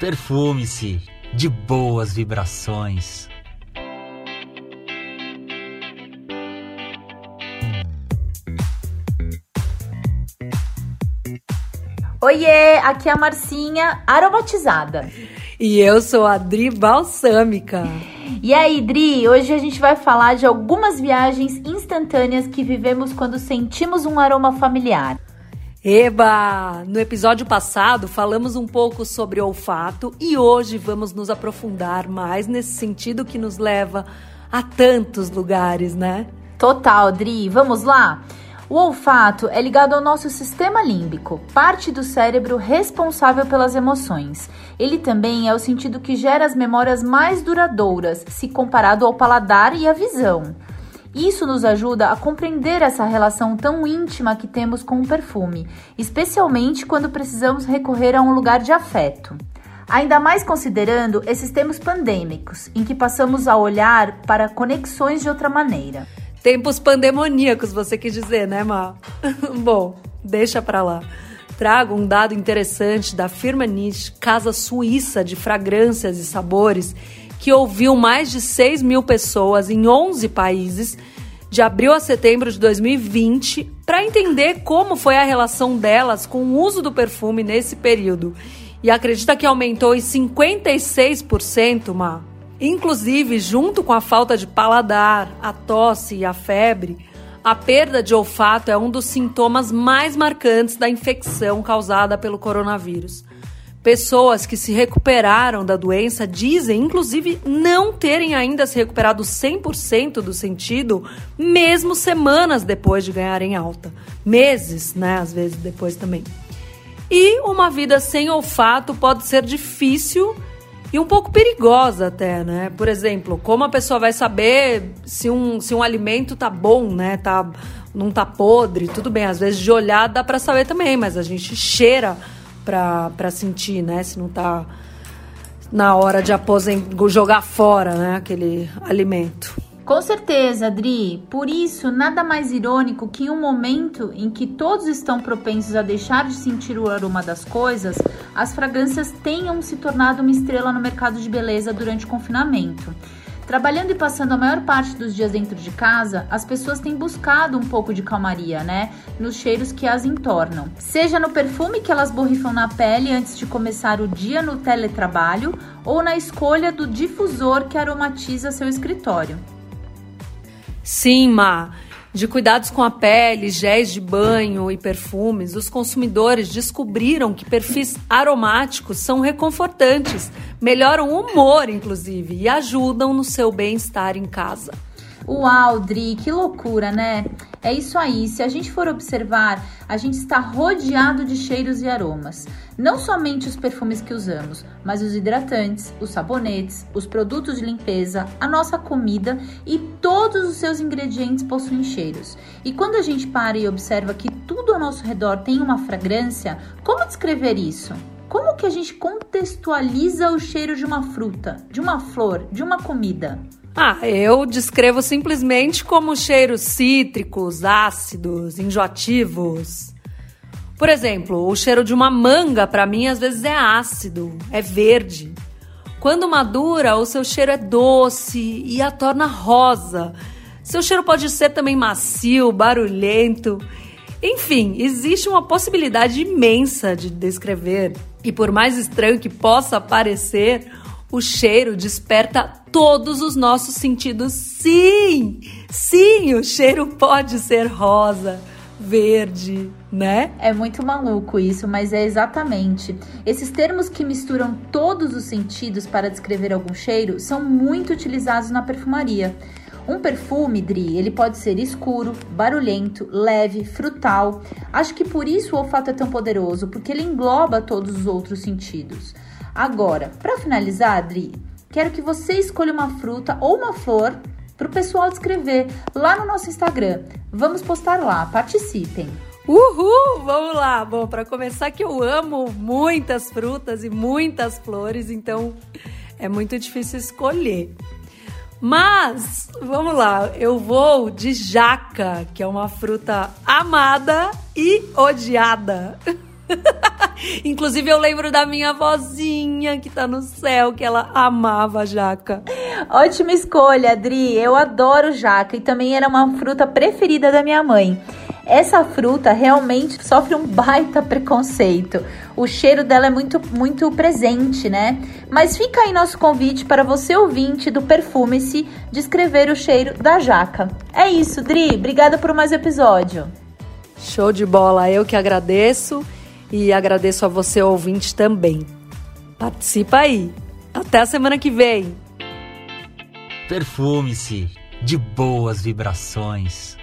Perfume-se de boas vibrações. Oiê, aqui é a Marcinha aromatizada. E eu sou a Dri Balsâmica. E aí, Dri, hoje a gente vai falar de algumas viagens instantâneas que vivemos quando sentimos um aroma familiar. Eba! No episódio passado falamos um pouco sobre olfato e hoje vamos nos aprofundar mais nesse sentido que nos leva a tantos lugares, né? Total, Dri. Vamos lá? O olfato é ligado ao nosso sistema límbico, parte do cérebro responsável pelas emoções. Ele também é o sentido que gera as memórias mais duradouras, se comparado ao paladar e à visão. Isso nos ajuda a compreender essa relação tão íntima que temos com o perfume, especialmente quando precisamos recorrer a um lugar de afeto. Ainda mais considerando esses tempos pandêmicos, em que passamos a olhar para conexões de outra maneira. Tempos pandemoníacos, você quis dizer, né, Má? Bom, deixa pra lá. Trago um dado interessante da firma Niche, casa suíça de fragrâncias e sabores, que ouviu mais de 6 mil pessoas em 11 países de abril a setembro de 2020 para entender como foi a relação delas com o uso do perfume nesse período. E acredita que aumentou em 56%, Má. Inclusive, junto com a falta de paladar, a tosse e a febre, a perda de olfato é um dos sintomas mais marcantes da infecção causada pelo coronavírus. Pessoas que se recuperaram da doença dizem, inclusive, não terem ainda se recuperado 100% do sentido, mesmo semanas depois de ganharem alta. Meses, né? Às vezes depois também. E uma vida sem olfato pode ser difícil e um pouco perigosa até, né? Por exemplo, como a pessoa vai saber se um, se um alimento tá bom, né? Tá, não tá podre, tudo bem. Às vezes de olhar dá para saber também, mas a gente cheira para sentir, né? Se não tá na hora de aposentar, jogar fora, né? Aquele alimento. Com certeza, Adri. Por isso, nada mais irônico que um momento em que todos estão propensos a deixar de sentir o aroma das coisas, as fragrâncias tenham se tornado uma estrela no mercado de beleza durante o confinamento. Trabalhando e passando a maior parte dos dias dentro de casa, as pessoas têm buscado um pouco de calmaria, né? Nos cheiros que as entornam. Seja no perfume que elas borrifam na pele antes de começar o dia no teletrabalho, ou na escolha do difusor que aromatiza seu escritório. Sim, Ma. De cuidados com a pele, géis de banho e perfumes, os consumidores descobriram que perfis aromáticos são reconfortantes, melhoram o humor, inclusive, e ajudam no seu bem-estar em casa. Uau, Dri, que loucura, né? É isso aí. Se a gente for observar, a gente está rodeado de cheiros e aromas. Não somente os perfumes que usamos, mas os hidratantes, os sabonetes, os produtos de limpeza, a nossa comida e todos os seus ingredientes possuem cheiros. E quando a gente para e observa que tudo ao nosso redor tem uma fragrância, como descrever isso? Como que a gente contextualiza o cheiro de uma fruta, de uma flor, de uma comida? Ah, eu descrevo simplesmente como cheiros cítricos, ácidos, enjoativos. Por exemplo, o cheiro de uma manga para mim às vezes é ácido, é verde. Quando madura, o seu cheiro é doce e a torna rosa. Seu cheiro pode ser também macio, barulhento. Enfim, existe uma possibilidade imensa de descrever. E por mais estranho que possa parecer, o cheiro desperta todos os nossos sentidos. Sim! Sim, o cheiro pode ser rosa, verde, né? É muito maluco isso, mas é exatamente. Esses termos que misturam todos os sentidos para descrever algum cheiro são muito utilizados na perfumaria. Um perfume, Dri, ele pode ser escuro, barulhento, leve, frutal. Acho que por isso o olfato é tão poderoso, porque ele engloba todos os outros sentidos. Agora, para finalizar, Adri, quero que você escolha uma fruta ou uma flor para o pessoal descrever lá no nosso Instagram. Vamos postar lá, participem. Uhul, vamos lá. Bom, para começar que eu amo muitas frutas e muitas flores, então é muito difícil escolher. Mas, vamos lá, eu vou de jaca, que é uma fruta amada e odiada. Inclusive, eu lembro da minha vozinha que tá no céu, que ela amava jaca. Ótima escolha, Adri. Eu adoro jaca e também era uma fruta preferida da minha mãe. Essa fruta realmente sofre um baita preconceito. O cheiro dela é muito, muito presente, né? Mas fica aí nosso convite para você ouvinte do Perfume-se descrever o cheiro da jaca. É isso, Dri. Obrigada por mais episódio. Show de bola. Eu que agradeço e agradeço a você ouvinte também. Participa aí. Até a semana que vem. Perfume-se de boas vibrações.